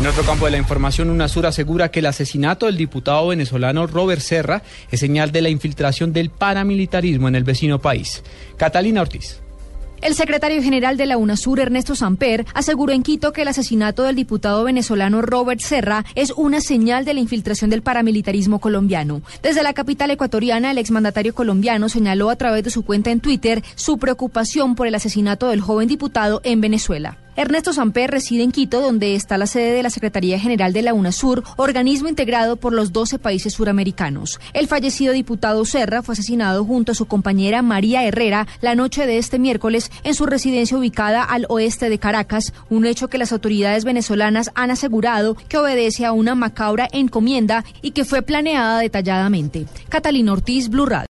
En otro campo de la información, UNASUR asegura que el asesinato del diputado venezolano Robert Serra es señal de la infiltración del paramilitarismo en el vecino país. Catalina Ortiz. El secretario general de la UNASUR, Ernesto Samper, aseguró en Quito que el asesinato del diputado venezolano Robert Serra es una señal de la infiltración del paramilitarismo colombiano. Desde la capital ecuatoriana, el exmandatario colombiano señaló a través de su cuenta en Twitter su preocupación por el asesinato del joven diputado en Venezuela. Ernesto Samper reside en Quito, donde está la sede de la Secretaría General de la UNASUR, organismo integrado por los 12 países suramericanos. El fallecido diputado Serra fue asesinado junto a su compañera María Herrera la noche de este miércoles en su residencia ubicada al oeste de Caracas, un hecho que las autoridades venezolanas han asegurado que obedece a una macabra encomienda y que fue planeada detalladamente. Catalina Ortiz, Blue.